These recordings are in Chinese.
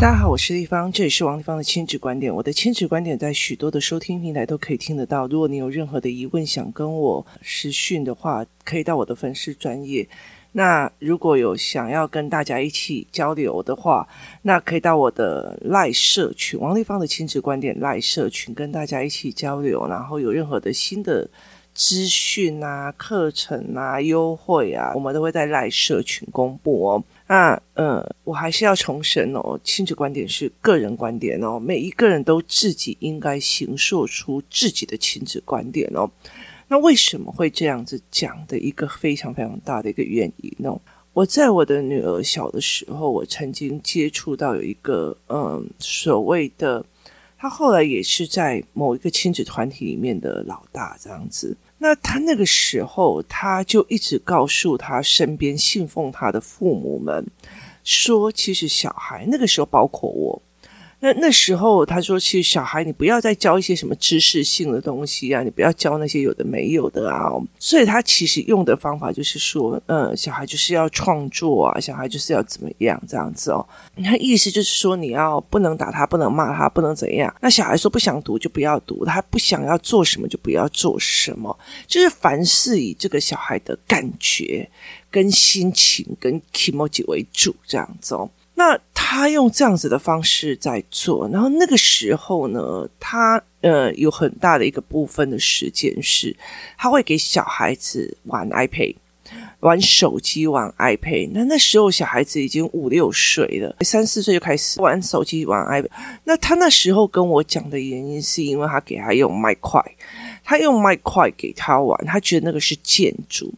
大家好，我是丽芳，这里是王丽芳的亲子观点。我的亲子观点在许多的收听平台都可以听得到。如果你有任何的疑问想跟我私讯的话，可以到我的粉丝专业。那如果有想要跟大家一起交流的话，那可以到我的赖社群王丽芳的亲子观点赖社群跟大家一起交流。然后有任何的新的资讯啊、课程啊、优惠啊，我们都会在赖社群公布哦。那呃，我还是要重申哦，亲子观点是个人观点哦，每一个人都自己应该形塑出自己的亲子观点哦。那为什么会这样子讲的一个非常非常大的一个原因呢？我在我的女儿小的时候，我曾经接触到有一个嗯所谓的，他后来也是在某一个亲子团体里面的老大这样子。那他那个时候，他就一直告诉他身边信奉他的父母们，说，其实小孩那个时候，包括我。那那时候他说：“其实小孩，你不要再教一些什么知识性的东西啊，你不要教那些有的没有的啊。”所以他其实用的方法就是说：“嗯，小孩就是要创作啊，小孩就是要怎么样这样子哦。”他意思就是说，你要不能打他，不能骂他，不能怎样。那小孩说不想读就不要读，他不想要做什么就不要做什么，就是凡事以这个小孩的感觉、跟心情、跟 kimoji 为主这样子哦。那他用这样子的方式在做，然后那个时候呢，他呃有很大的一个部分的时间是，他会给小孩子玩 iPad，玩手机，玩 iPad。那那时候小孩子已经五六岁了，三四岁就开始玩手机，玩 iPad。那他那时候跟我讲的原因，是因为他给他用麦块，他用麦块给他玩，他觉得那个是建筑。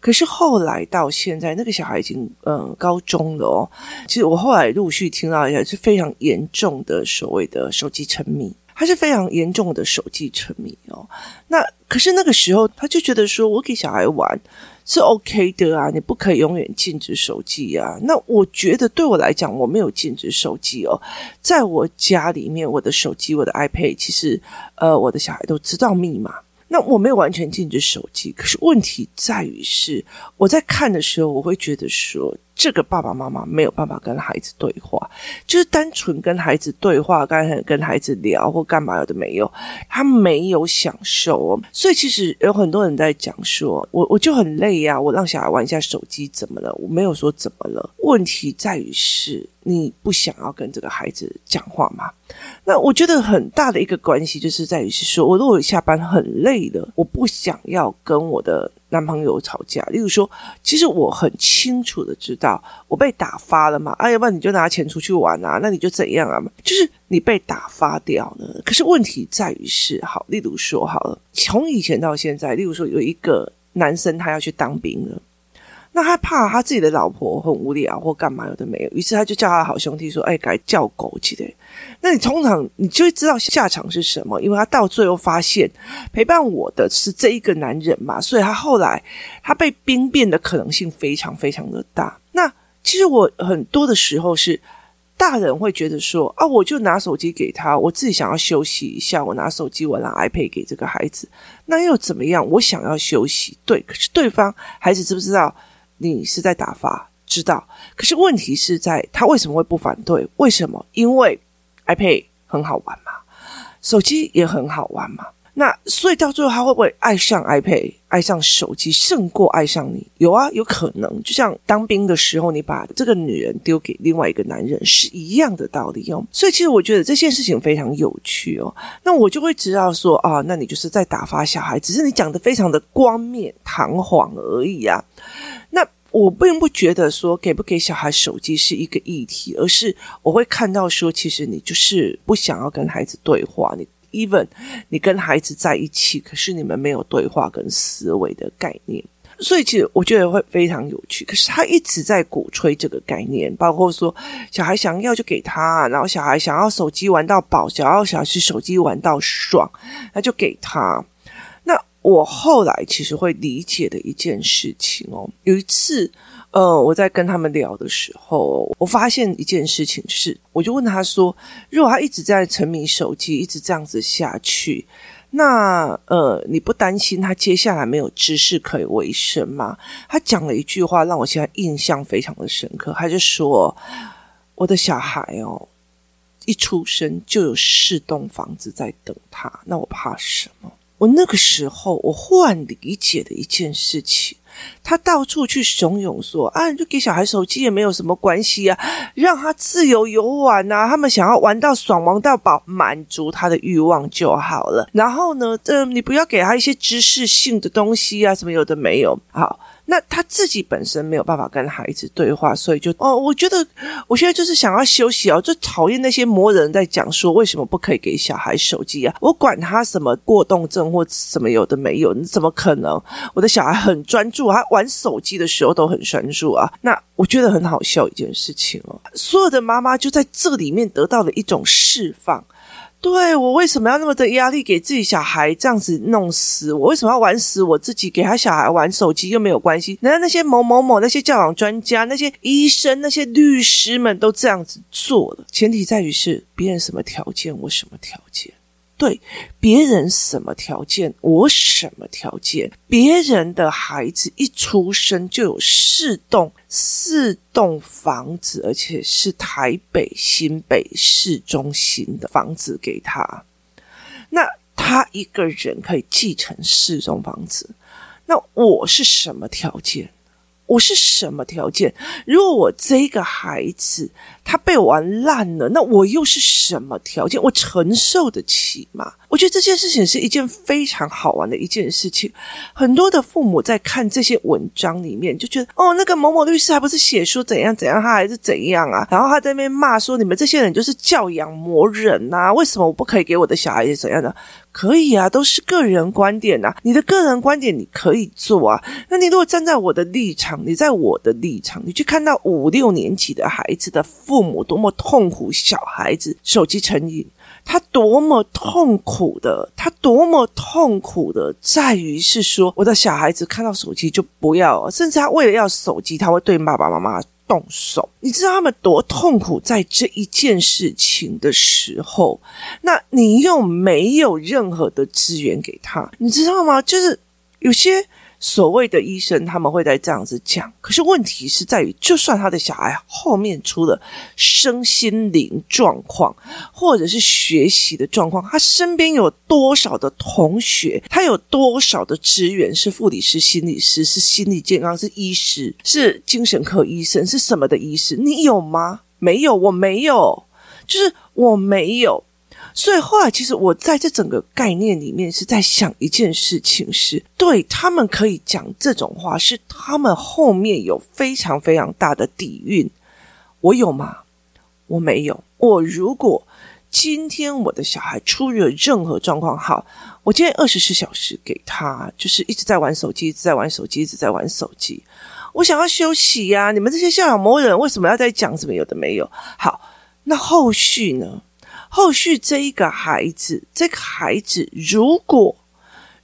可是后来到现在，那个小孩已经嗯高中了哦。其实我后来陆续听到一下，是非常严重的所谓的手机沉迷，他是非常严重的手机沉迷哦。那可是那个时候，他就觉得说，我给小孩玩是 OK 的啊，你不可以永远禁止手机啊。那我觉得对我来讲，我没有禁止手机哦，在我家里面，我的手机、我的 iPad，其实呃，我的小孩都知道密码。那我没有完全禁止手机，可是问题在于是我在看的时候，我会觉得说，这个爸爸妈妈没有办法跟孩子对话，就是单纯跟孩子对话，刚才跟孩子聊或干嘛的没有，他没有享受哦。所以其实有很多人在讲说，我我就很累呀，我让小孩玩一下手机怎么了？我没有说怎么了，问题在于是你不想要跟这个孩子讲话吗？那我觉得很大的一个关系就是在于是说，我如果下班很累了，我不想要跟我的男朋友吵架。例如说，其实我很清楚的知道我被打发了嘛，哎，要不然你就拿钱出去玩啊，那你就怎样啊？就是你被打发掉了。可是问题在于是，好，例如说好了，从以前到现在，例如说有一个男生他要去当兵了。那他怕他自己的老婆很无聊或干嘛有的没有，于是他就叫他好兄弟说：“哎，该叫狗去的。”那你通常你就会知道下场是什么，因为他到最后发现陪伴我的是这一个男人嘛，所以他后来他被兵变的可能性非常非常的大。那其实我很多的时候是大人会觉得说：“啊，我就拿手机给他，我自己想要休息一下，我拿手机我拿 iPad 给这个孩子，那又怎么样？我想要休息，对，可是对方孩子知不知道？”你是在打发，知道？可是问题是在他为什么会不反对？为什么？因为 iPad 很好玩嘛，手机也很好玩嘛。那所以到最后他会不会爱上 iPad，爱上手机，胜过爱上你？有啊，有可能。就像当兵的时候，你把这个女人丢给另外一个男人是一样的道理哦。所以其实我觉得这件事情非常有趣哦。那我就会知道说啊，那你就是在打发小孩，只是你讲的非常的冠冕堂皇而已啊。我并不觉得说给不给小孩手机是一个议题，而是我会看到说，其实你就是不想要跟孩子对话。你 even 你跟孩子在一起，可是你们没有对话跟思维的概念，所以其实我觉得会非常有趣。可是他一直在鼓吹这个概念，包括说小孩想要就给他，然后小孩想要手机玩到饱，想要小孩是手机玩到爽，那就给他。我后来其实会理解的一件事情哦，有一次，呃，我在跟他们聊的时候，我发现一件事情是，我就问他说，如果他一直在沉迷手机，一直这样子下去，那呃，你不担心他接下来没有知识可以维生吗？他讲了一句话，让我现在印象非常的深刻，他就说，我的小孩哦，一出生就有四栋房子在等他，那我怕什么？我那个时候，我忽然理解的一件事情。他到处去怂恿说：“啊，就给小孩手机也没有什么关系啊，让他自由游玩啊，他们想要玩到爽，玩到饱，满足他的欲望就好了。然后呢，呃，你不要给他一些知识性的东西啊，什么有的没有，好。”那他自己本身没有办法跟孩子对话，所以就哦，我觉得我现在就是想要休息哦，就讨厌那些魔人在讲说为什么不可以给小孩手机啊？我管他什么过动症或什么有的没有，你怎么可能？我的小孩很专注，他玩手机的时候都很专注啊。那我觉得很好笑一件事情哦，所有的妈妈就在这里面得到了一种释放。对，我为什么要那么的压力给自己小孩这样子弄死？我为什么要玩死我自己？给他小孩玩手机又没有关系？难道那些某某某那些教养专家、那些医生、那些律师们都这样子做了？前提在于是别人什么条件，我什么条件。对，别人什么条件，我什么条件？别人的孩子一出生就有四栋四栋房子，而且是台北新北市中心的房子给他，那他一个人可以继承四栋房子，那我是什么条件？我是什么条件？如果我这个孩子他被玩烂了，那我又是什么条件？我承受得起吗？我觉得这件事情是一件非常好玩的一件事情。很多的父母在看这些文章里面，就觉得哦，那个某某律师还不是写书怎样怎样，他还是怎样啊？然后他在那边骂说，你们这些人就是教养魔人呐！为什么我不可以给我的小孩子怎样的？可以啊，都是个人观点呐。你的个人观点你可以做啊。那你如果站在我的立场，你在我的立场，你去看到五六年级的孩子的父母多么痛苦，小孩子手机成瘾，他多么痛苦的，他多么痛苦的，在于是说，我的小孩子看到手机就不要，甚至他为了要手机，他会对爸爸妈妈动手，你知道他们多痛苦在这一件事情的时候，那你又没有任何的资源给他，你知道吗？就是有些。所谓的医生，他们会在这样子讲，可是问题是在于，就算他的小孩后面出了身心灵状况，或者是学习的状况，他身边有多少的同学，他有多少的资源，是护理师、心理师，是心理健康，是医师，是精神科医生，是什么的医师？你有吗？没有，我没有，就是我没有。所以后来，其实我在这整个概念里面是在想一件事情是：是对他们可以讲这种话，是他们后面有非常非常大的底蕴。我有吗？我没有。我如果今天我的小孩出了任何状况，好，我今天二十四小时给他，就是一直在玩手机，一直在玩手机，一直在玩手机。我想要休息呀、你们这些校长、某人为什么要在讲什么有的没有？好，那后续呢？后续这一个孩子，这个孩子如果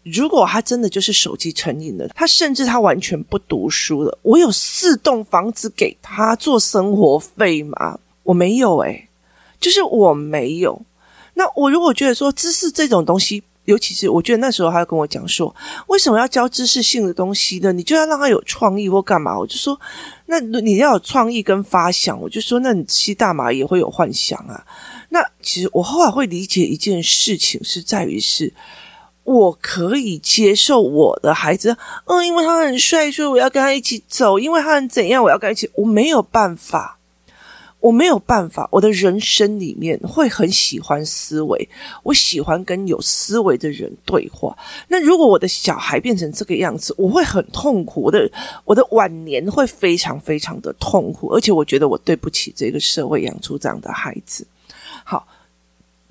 如果他真的就是手机成瘾了，他甚至他完全不读书了，我有四栋房子给他做生活费吗？我没有诶、就是我没有。那我如果觉得说知识这种东西，尤其是我觉得那时候他跟我讲说，为什么要教知识性的东西呢？你就要让他有创意或干嘛？我就说，那你要有创意跟发想，我就说，那你吸大麻也会有幻想啊。那其实我后来会理解一件事情，是在于是，我可以接受我的孩子，嗯，因为他很帅，所以我要跟他一起走；因为他很怎样，我要跟他一起。我没有办法，我没有办法。我的人生里面会很喜欢思维，我喜欢跟有思维的人对话。那如果我的小孩变成这个样子，我会很痛苦，我的我的晚年会非常非常的痛苦，而且我觉得我对不起这个社会养出这样的孩子。好，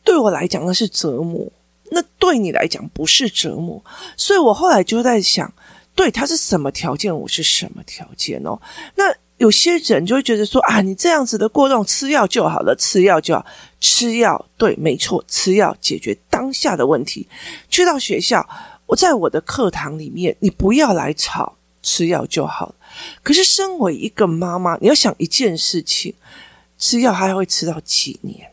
对我来讲那是折磨，那对你来讲不是折磨，所以我后来就在想，对他是什么条件，我是什么条件哦。那有些人就会觉得说啊，你这样子的过动，吃药就好了，吃药就好，吃药，对，没错，吃药解决当下的问题。去到学校，我在我的课堂里面，你不要来吵，吃药就好了。可是身为一个妈妈，你要想一件事情，吃药还会吃到几年？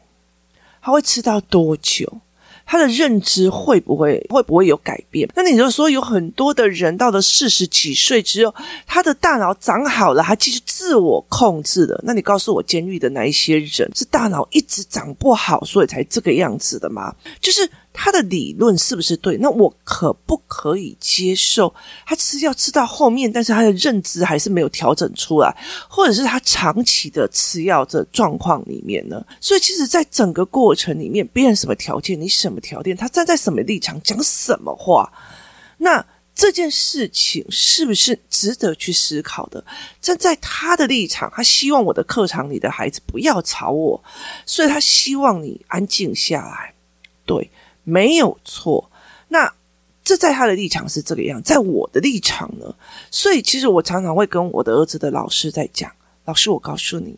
他会吃到多久？他的认知会不会会不会有改变？那你就说有很多的人到了四十几岁之后，他的大脑长好了，还继续自我控制的。那你告诉我，监狱的那一些人是大脑一直长不好，所以才这个样子的吗？就是。他的理论是不是对？那我可不可以接受他吃药吃到后面，但是他的认知还是没有调整出来，或者是他长期的吃药的状况里面呢？所以，其实，在整个过程里面，别人什么条件，你什么条件，他站在什么立场，讲什么话，那这件事情是不是值得去思考的？站在他的立场，他希望我的课堂里的孩子不要吵我，所以他希望你安静下来，对。没有错，那这在他的立场是这个样，在我的立场呢？所以其实我常常会跟我的儿子的老师在讲，老师，我告诉你，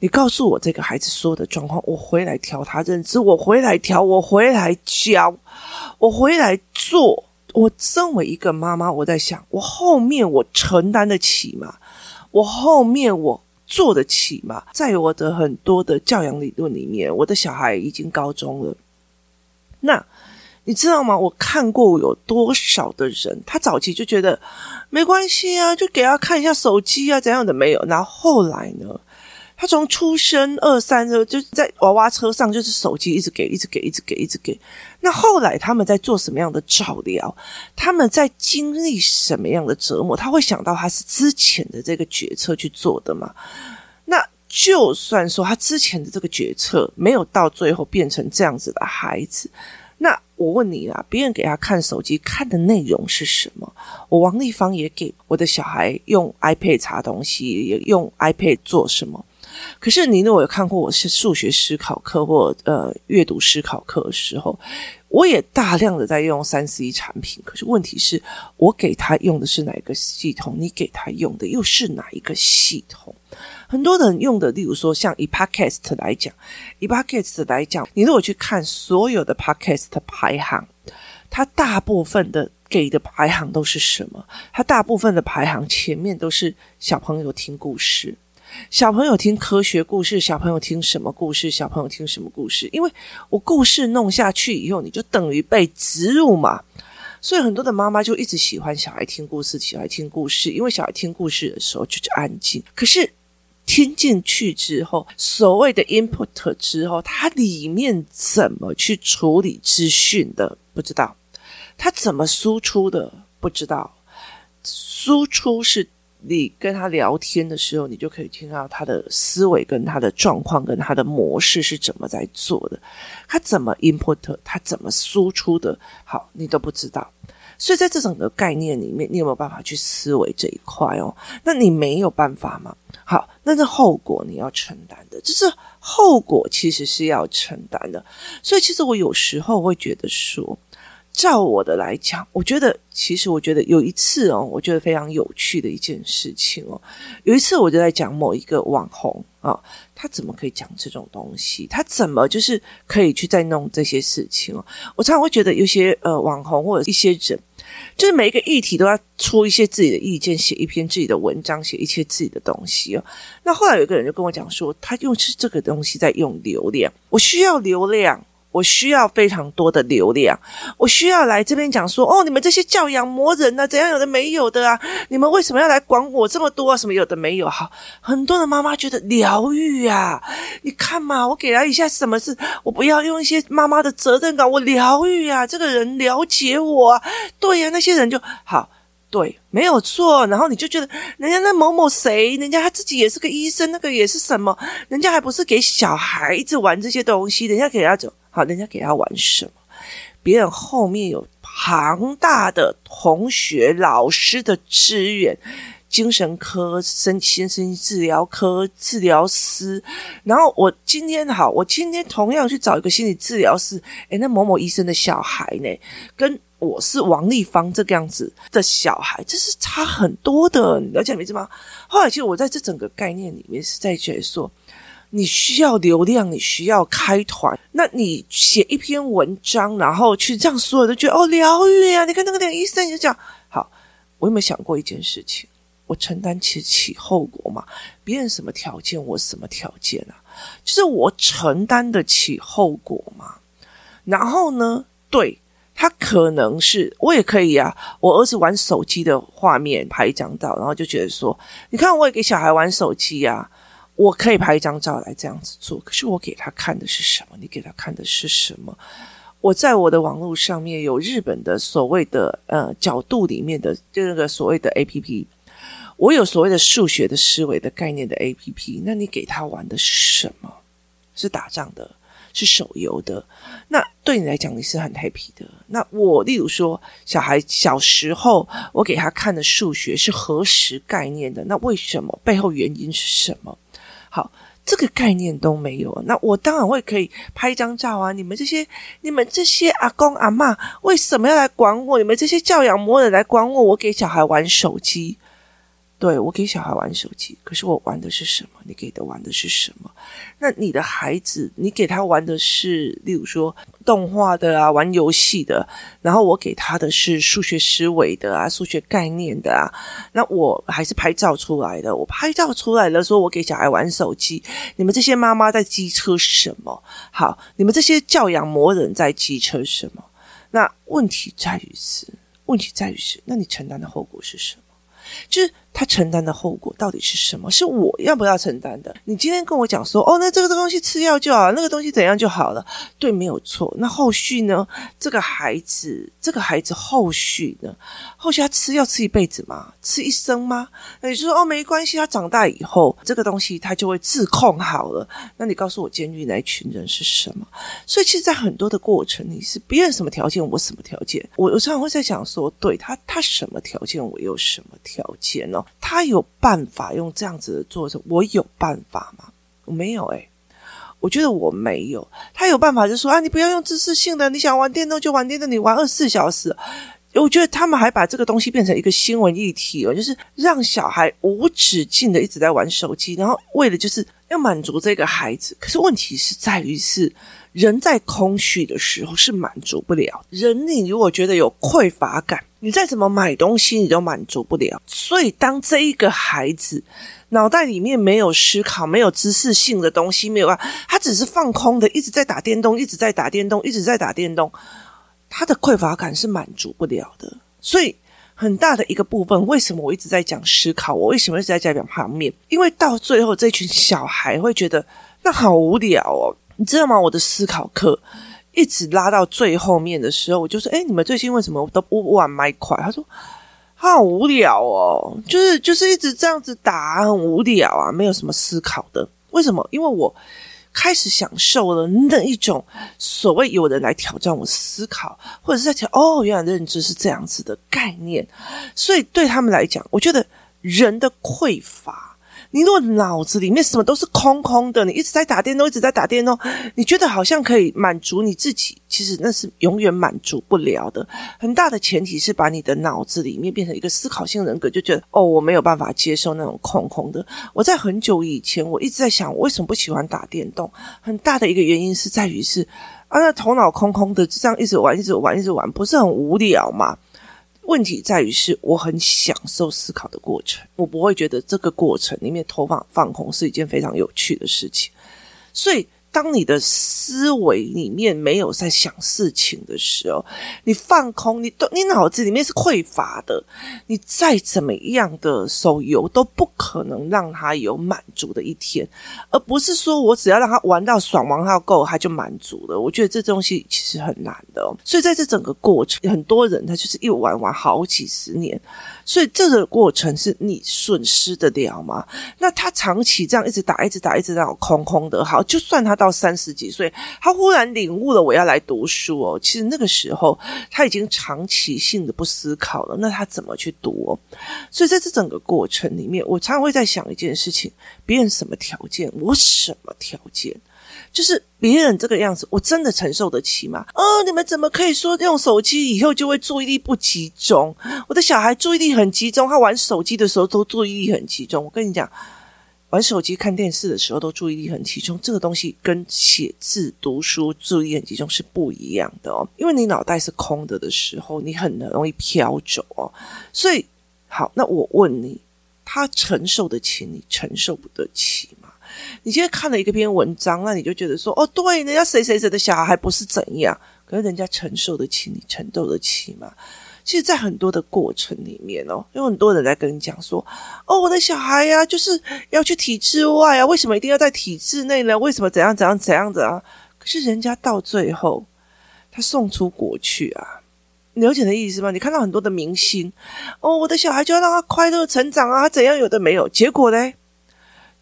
你告诉我这个孩子所有的状况，我回来调他认知，我回来调，我回来教，我回来做。我身为一个妈妈，我在想，我后面我承担得起吗？我后面我做得起吗？在我的很多的教养理论里面，我的小孩已经高中了。那你知道吗？我看过有多少的人，他早期就觉得没关系啊，就给他看一下手机啊，怎样的没有。然后后来呢，他从出生二三就在娃娃车上，就是手机一直给，一直给，一直给，一直给。那后来他们在做什么样的照料？他们在经历什么样的折磨？他会想到他是之前的这个决策去做的吗？就算说他之前的这个决策没有到最后变成这样子的孩子。那我问你啊，别人给他看手机看的内容是什么？我王丽芳也给我的小孩用 iPad 查东西，也用 iPad 做什么？可是你如果有看过我是数学思考课或呃阅读思考课的时候，我也大量的在用三 C 产品。可是问题是我给他用的是哪一个系统？你给他用的又是哪一个系统？很多人用的，例如说像以 Podcast 来讲，以 Podcast 来讲，你如果去看所有的 Podcast 排行，它大部分的给的排行都是什么？它大部分的排行前面都是小朋友听故事，小朋友听科学故事，小朋友听什么故事？小朋友听什么故事？因为我故事弄下去以后，你就等于被植入嘛，所以很多的妈妈就一直喜欢小孩听故事，喜欢听故事，因为小孩听故事的时候就是安静。可是听进去之后，所谓的 input 之后，它里面怎么去处理资讯的？不知道。它怎么输出的？不知道。输出是你跟他聊天的时候，你就可以听到他的思维跟他的状况跟他的模式是怎么在做的。他怎么 input，他怎么输出的？好，你都不知道。所以在这种的概念里面，你有没有办法去思维这一块哦？那你没有办法吗？好，那这后果你要承担的，就是后果其实是要承担的。所以其实我有时候会觉得说，照我的来讲，我觉得其实我觉得有一次哦，我觉得非常有趣的一件事情哦。有一次我就在讲某一个网红啊，他怎么可以讲这种东西？他怎么就是可以去再弄这些事情哦？我常常会觉得有些呃网红或者一些人。就是每一个议题都要出一些自己的意见，写一篇自己的文章，写一些自己的东西哦。那后来有一个人就跟我讲说，他用是这个东西在用流量，我需要流量。我需要非常多的流量，我需要来这边讲说，哦，你们这些教养魔人啊，怎样有的没有的啊？你们为什么要来管我这么多啊？什么有的没有？好，很多的妈妈觉得疗愈啊，你看嘛，我给他一下什么事，我不要用一些妈妈的责任感，我疗愈啊，这个人了解我，对呀，那些人就好。对，没有错。然后你就觉得人家那某某谁，人家他自己也是个医生，那个也是什么，人家还不是给小孩子玩这些东西，人家给他走好，人家给他玩什么？别人后面有庞大的同学、老师的支援，精神科、身心身心治疗科治疗师。然后我今天好，我今天同样去找一个心理治疗师，诶，那某某医生的小孩呢，跟。我是王丽芳这个样子的小孩，这是差很多的，你了解没这吗？后来其实我在这整个概念里面是在觉得说，你需要流量，你需要开团，那你写一篇文章，然后去让所有人都觉得哦疗愈啊！你看那个医生就讲好，我有没有想过一件事情？我承担起起后果嘛？别人什么条件，我什么条件啊？就是我承担得起后果嘛？然后呢，对。他可能是我也可以啊，我儿子玩手机的画面拍一张照，然后就觉得说，你看我也给小孩玩手机啊，我可以拍一张照来这样子做。可是我给他看的是什么？你给他看的是什么？我在我的网络上面有日本的所谓的呃角度里面的就那个所谓的 APP，我有所谓的数学的思维的概念的 APP，那你给他玩的是什么？是打仗的。是手游的，那对你来讲你是很 happy 的。那我例如说，小孩小时候我给他看的数学是何时概念的，那为什么？背后原因是什么？好，这个概念都没有，那我当然会可以拍一张照啊！你们这些、你们这些阿公阿嬷为什么要来管我？你们这些教养魔人来管我？我给小孩玩手机。对，我给小孩玩手机，可是我玩的是什么？你给的玩的是什么？那你的孩子，你给他玩的是，例如说动画的啊，玩游戏的，然后我给他的是数学思维的啊，数学概念的啊。那我还是拍照出来的，我拍照出来了，说我给小孩玩手机。你们这些妈妈在机车什么？好，你们这些教养魔人在机车什么？那问题在于是，问题在于是，那你承担的后果是什么？就是他承担的后果到底是什么？是我要不要承担的？你今天跟我讲说，哦，那这个东西吃药就好，那个东西怎样就好了？对，没有错。那后续呢？这个孩子，这个孩子后续呢？后续他吃药吃一辈子吗？吃一生吗？那你就说，哦，没关系，他长大以后这个东西他就会自控好了。那你告诉我，监狱那一群人是什么？所以，其实，在很多的过程，你是别人什么条件，我什么条件？我我常常会在想说，对他，他什么条件，我有什么条件呢他有办法用这样子的做成，我有办法吗？我没有诶、我觉得我没有。他有办法就说啊，你不要用知识性的，你想玩电动就玩电动，你玩二十四小时。我觉得他们还把这个东西变成一个新闻议题了，就是让小孩无止境的一直在玩手机，然后为了就是要满足这个孩子。可是问题是在于是人在空虚的时候是满足不了人。你如果觉得有匮乏感。你再怎么买东西，你都满足不了。所以，当这一个孩子脑袋里面没有思考、没有知识性的东西，没有啊，他只是放空的，一直在打电动，一直在打电动，一直在打电动，他的匮乏感是满足不了的。所以，很大的一个部分，为什么我一直在讲思考？我为什么一直在讲旁面？因为到最后，这群小孩会觉得那好无聊哦，你知道吗？我的思考课。一直拉到最后面的时候，我就说：“哎，你们最近为什么都不玩麦块？”他说：“好无聊哦，就是就是一直这样子打，很无聊啊，没有什么思考的。为什么？因为我开始享受了那一种所谓有人来挑战我思考，或者是在讲哦，原来认知是这样子的概念。所以对他们来讲，我觉得人的匮乏。”你如果脑子里面什么都是空空的，你一直在打电动，一直在打电动，你觉得好像可以满足你自己，其实那是永远满足不了的。很大的前提是把你的脑子里面变成一个思考性人格，就觉得哦，我没有办法接受那种空空的。我在很久以前，我一直在想，我为什么不喜欢打电动？很大的一个原因是在于是啊，那头脑空空的，就这样一直玩，一直玩，一直玩，不是很无聊吗？问题在于是，我很享受思考的过程，我不会觉得这个过程里面投放放空是一件非常有趣的事情，所以。当你的思维里面没有在想事情的时候，你放空，你都你脑子里面是匮乏的，你再怎么样的手游都不可能让他有满足的一天，而不是说我只要让他玩到爽，玩到够，他就满足了。我觉得这东西其实很难的，所以在这整个过程，很多人他就是一玩玩好几十年。所以这个过程是你损失得了吗？那他长期这样一直打，一直打，一直打，空空的。好，就算他到三十几岁，他忽然领悟了我要来读书哦。其实那个时候他已经长期性的不思考了，那他怎么去读哦？所以在这整个过程里面，我常常会在想一件事情：别人什么条件，我什么条件？就是别人这个样子，我真的承受得起吗？哦，你们怎么可以说用手机以后就会注意力不集中？我的小孩注意力很集中，他玩手机的时候都注意力很集中。我跟你讲，玩手机、看电视的时候都注意力很集中，这个东西跟写字、读书注意力很集中是不一样的哦。因为你脑袋是空的的时候，你很容易飘走哦。所以，好，那我问你，他承受得起，你承受不得起吗？你今天看了一个篇文章，那你就觉得说，哦，对，人家谁谁谁的小孩不是怎样？可是人家承受得起，你承受得起吗？其实，在很多的过程里面哦，有很多人在跟你讲说：“哦，我的小孩呀，就是要去体制外啊，为什么一定要在体制内呢？为什么怎样怎样怎样的啊？可是人家到最后，他送出国去啊，你了解的意思吗？你看到很多的明星，哦，我的小孩就要让他快乐成长啊，怎样有的没有，结果呢？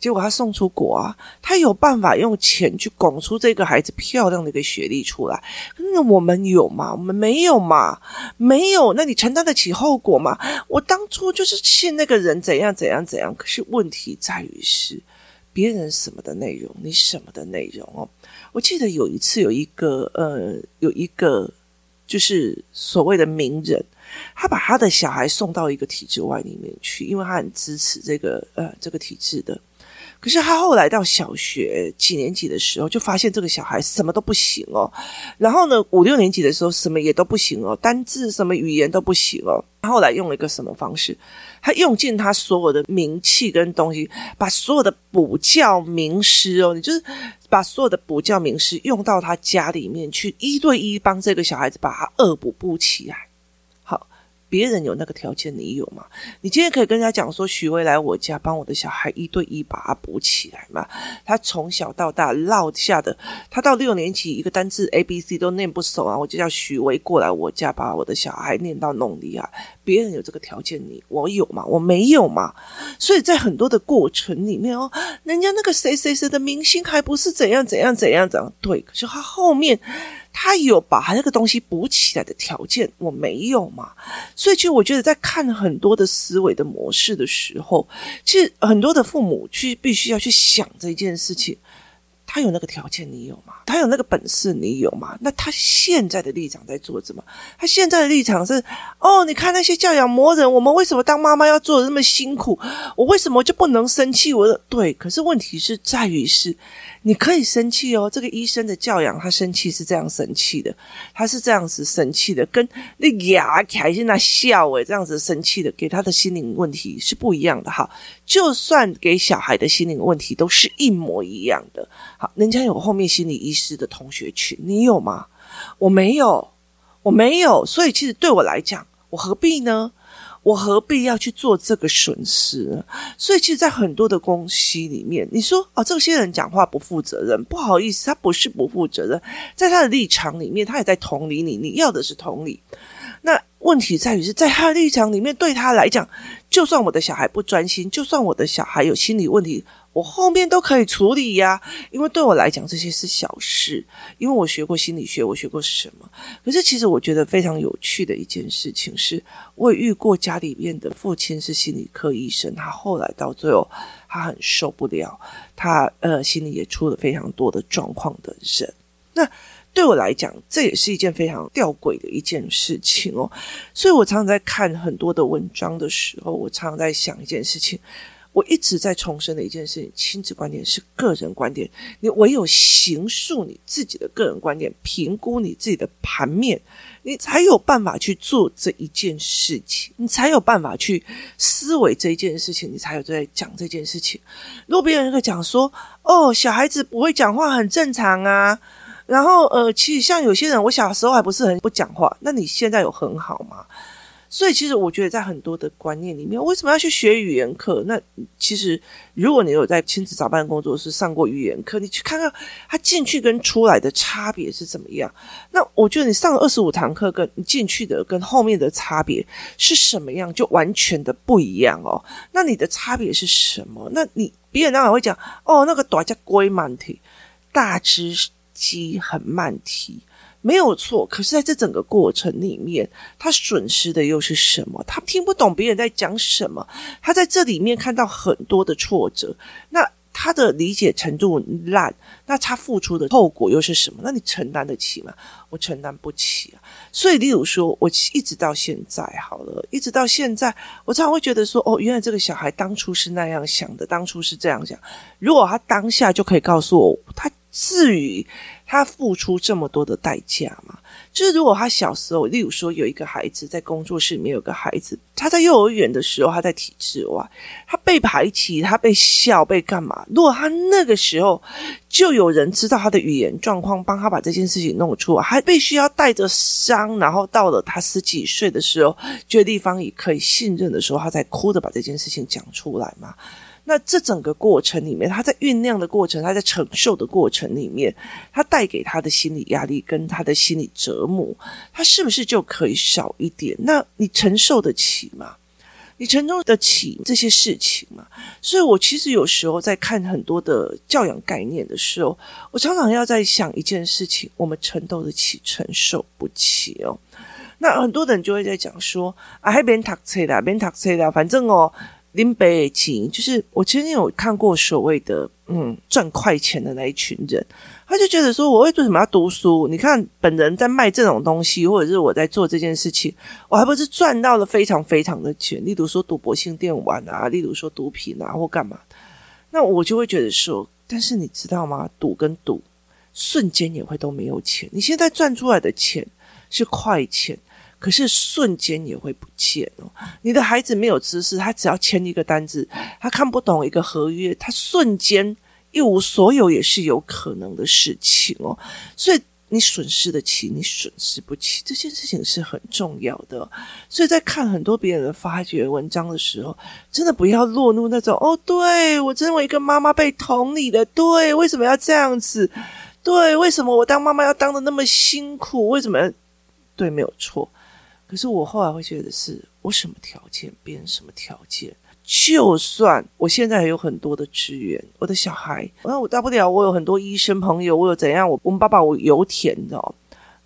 结果他送出国啊，他有办法用钱去拱出这个孩子漂亮的一个学历出来。那我们有吗？我们没有嘛？没有？那你承担得起后果吗？我当初就是信那个人怎样怎样怎样。可是问题在于是别人什么的内容，你什么的内容哦？我记得有一次有一个呃，有一个就是所谓的名人，他把他的小孩送到一个体制外里面去，因为他很支持这个呃这个体制的。可是他后来到小学几年级的时候，就发现这个小孩什么都不行哦。然后呢，五六年级的时候，什么也都不行哦，单字什么语言都不行哦。他后来用了一个什么方式？他用尽他所有的名气跟东西，把所有的补教名师哦，你就是把所有的补教名师用到他家里面去，一对一帮这个小孩子把他恶补补起来。别人有那个条件，你有吗？你今天可以跟人家讲说，许巍来我家帮我的小孩一对一把他补起来嘛？他从小到大落下的，他到六年级一个单字 A B C 都念不熟啊，我就叫许巍过来我家把我的小孩念到弄厉害。别人有这个条件，你我有吗？我没有嘛。所以在很多的过程里面哦，人家那个谁谁谁的明星还不是怎样怎样怎样怎样？对，可是他后面。他有把他那个东西补起来的条件，我没有嘛？所以，其实我觉得在看很多的思维的模式的时候，其实很多的父母去必须要去想这件事情。他有那个条件，你有吗？他有那个本事，你有吗？那他现在的立场在做什么？他现在的立场是：哦，你看那些教养魔人，我们为什么当妈妈要做的那么辛苦？我为什么就不能生气？我的对，可是问题是在于是，你可以生气哦。这个医生的教养，他生气是这样生气的，他是这样子生气的，跟那牙开心那笑诶这样子生气的，给他的心灵问题是不一样的哈。就算给小孩的心灵问题都是一模一样的。好，人家有后面心理医师的同学群，你有吗？我没有，我没有。所以其实对我来讲，我何必呢？我何必要去做这个损失？所以其实，在很多的公司里面，你说哦，这些人讲话不负责任，不好意思，他不是不负责任，在他的立场里面，他也在同理你。你要的是同理。那问题在于是在他的立场里面，对他来讲，就算我的小孩不专心，就算我的小孩有心理问题，我后面都可以处理呀。因为对我来讲，这些是小事。因为我学过心理学，我学过什么？可是其实我觉得非常有趣的一件事情是，我遇过家里面的父亲是心理科医生，他后来到最后他很受不了，他呃心里也出了非常多的状况的人。那。对我来讲，这也是一件非常吊诡的一件事情哦。所以我常常在看很多的文章的时候，我常常在想一件事情。我一直在重申的一件事情：亲子观点是个人观点，你唯有形塑你自己的个人观点，评估你自己的盘面，你才有办法去做这一件事情，你才有办法去思维这一件事情，你才有在讲这件事情。如果别人会讲说：“哦，小孩子不会讲话很正常啊。”然后，呃，其实像有些人，我小时候还不是很不讲话，那你现在有很好吗？所以，其实我觉得在很多的观念里面，为什么要去学语言课？那其实，如果你有在亲子早班工作室上过语言课，你去看看他进去跟出来的差别是怎么样。那我觉得你上二十五堂课，跟你进去的跟后面的差别是什么样，就完全的不一样哦。那你的差别是什么？那你别人当然会讲哦，那个大只龟慢提，大只。鸡很慢提，没有错。可是，在这整个过程里面，他损失的又是什么？他听不懂别人在讲什么。他在这里面看到很多的挫折，那他的理解程度烂，那他付出的后果又是什么？那你承担得起吗？我承担不起啊。所以，例如说，我一直到现在好了，一直到现在，我常常会觉得说，哦，原来这个小孩当初是那样想的，当初是这样想。如果他当下就可以告诉我，他。至于他付出这么多的代价吗？就是如果他小时候，例如说有一个孩子在工作室里面有个孩子，他在幼儿园的时候他在体制外，他被排挤，他被笑，被干嘛？如果他那个时候就有人知道他的语言状况，帮他把这件事情弄出来，还必须要带着伤，然后到了他十几岁的时候，这个地方也可以信任的时候，他才哭着把这件事情讲出来嘛。那这整个过程里面，他在酝酿的过程，他在承受的过程里面，他带给他的心理压力跟他的心理折磨，他是不是就可以少一点？那你承受得起吗？你承受得起这些事情吗？所以我其实有时候在看很多的教养概念的时候，我常常要在想一件事情：我们承受得起，承受不起哦。那很多人就会在讲说啊，还别读册啦，别读册啦，反正哦。林北京就是我曾经有看过所谓的嗯赚快钱的那一群人，他就觉得说，我为什么要读书？你看本人在卖这种东西，或者是我在做这件事情，我还不是赚到了非常非常的钱？例如说赌博性电玩啊，例如说毒品啊，或干嘛？那我就会觉得说，但是你知道吗？赌跟赌瞬间也会都没有钱。你现在赚出来的钱是快钱。可是瞬间也会不见哦。你的孩子没有知识，他只要签一个单子，他看不懂一个合约，他瞬间一无所有也是有可能的事情哦。所以你损失得起，你损失不起，这件事情是很重要的。所以在看很多别人的发掘文章的时候，真的不要落入那种哦，对，我身为一个妈妈被同理的，对，为什么要这样子？对，为什么我当妈妈要当的那么辛苦？为什么？对，没有错。可是我后来会觉得是，我什么条件，变什么条件，就算我现在还有很多的资源，我的小孩，那我大不了我有很多医生朋友，我有怎样，我我们爸爸我油田的，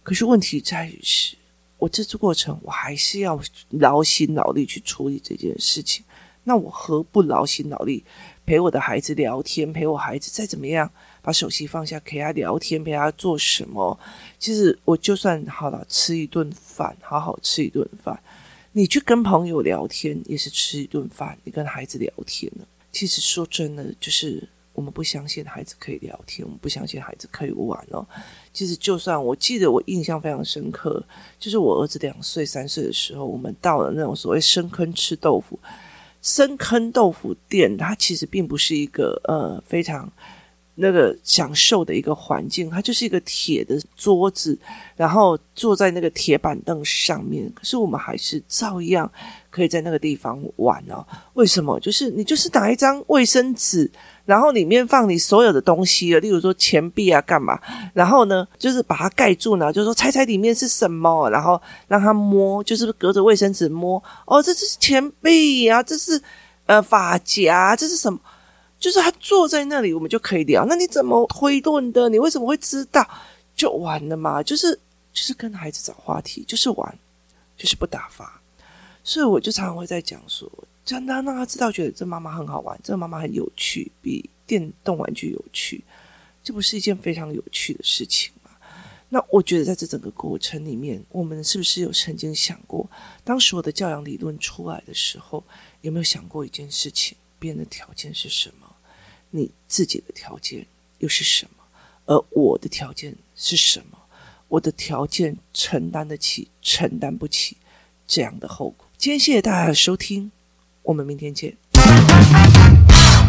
可是问题在于是，我这次过程我还是要劳心劳力去处理这件事情，那我何不劳心劳力陪我的孩子聊天，陪我孩子再怎么样？把手机放下，陪他聊天，陪他做什么？其实我就算好了，吃一顿饭，好好吃一顿饭。你去跟朋友聊天，也是吃一顿饭。你跟孩子聊天呢？其实说真的，就是我们不相信孩子可以聊天，我们不相信孩子可以玩哦。其实就算我记得，我印象非常深刻，就是我儿子两岁、三岁的时候，我们到了那种所谓深坑吃豆腐，深坑豆腐店，它其实并不是一个呃非常。那个享受的一个环境，它就是一个铁的桌子，然后坐在那个铁板凳上面。可是我们还是照样可以在那个地方玩哦。为什么？就是你就是打一张卫生纸，然后里面放你所有的东西，例如说钱币啊，干嘛？然后呢，就是把它盖住呢，就是说猜猜里面是什么，然后让他摸，就是隔着卫生纸摸。哦，这是钱币啊，这是呃发夹，这是什么？就是他坐在那里，我们就可以聊。那你怎么推论的？你为什么会知道？就完了嘛。就是就是跟孩子找话题，就是玩，就是不打发。所以我就常常会在讲说，真的让他知道，觉得这妈妈很好玩，这妈妈很有趣，比电动玩具有趣，这不是一件非常有趣的事情吗？那我觉得在这整个过程里面，我们是不是有曾经想过，当所有的教养理论出来的时候，有没有想过一件事情？别人的条件是什么？你自己的条件又是什么？而我的条件是什么？我的条件承担得起，承担不起这样的后果。今天谢谢大家的收听，我们明天见。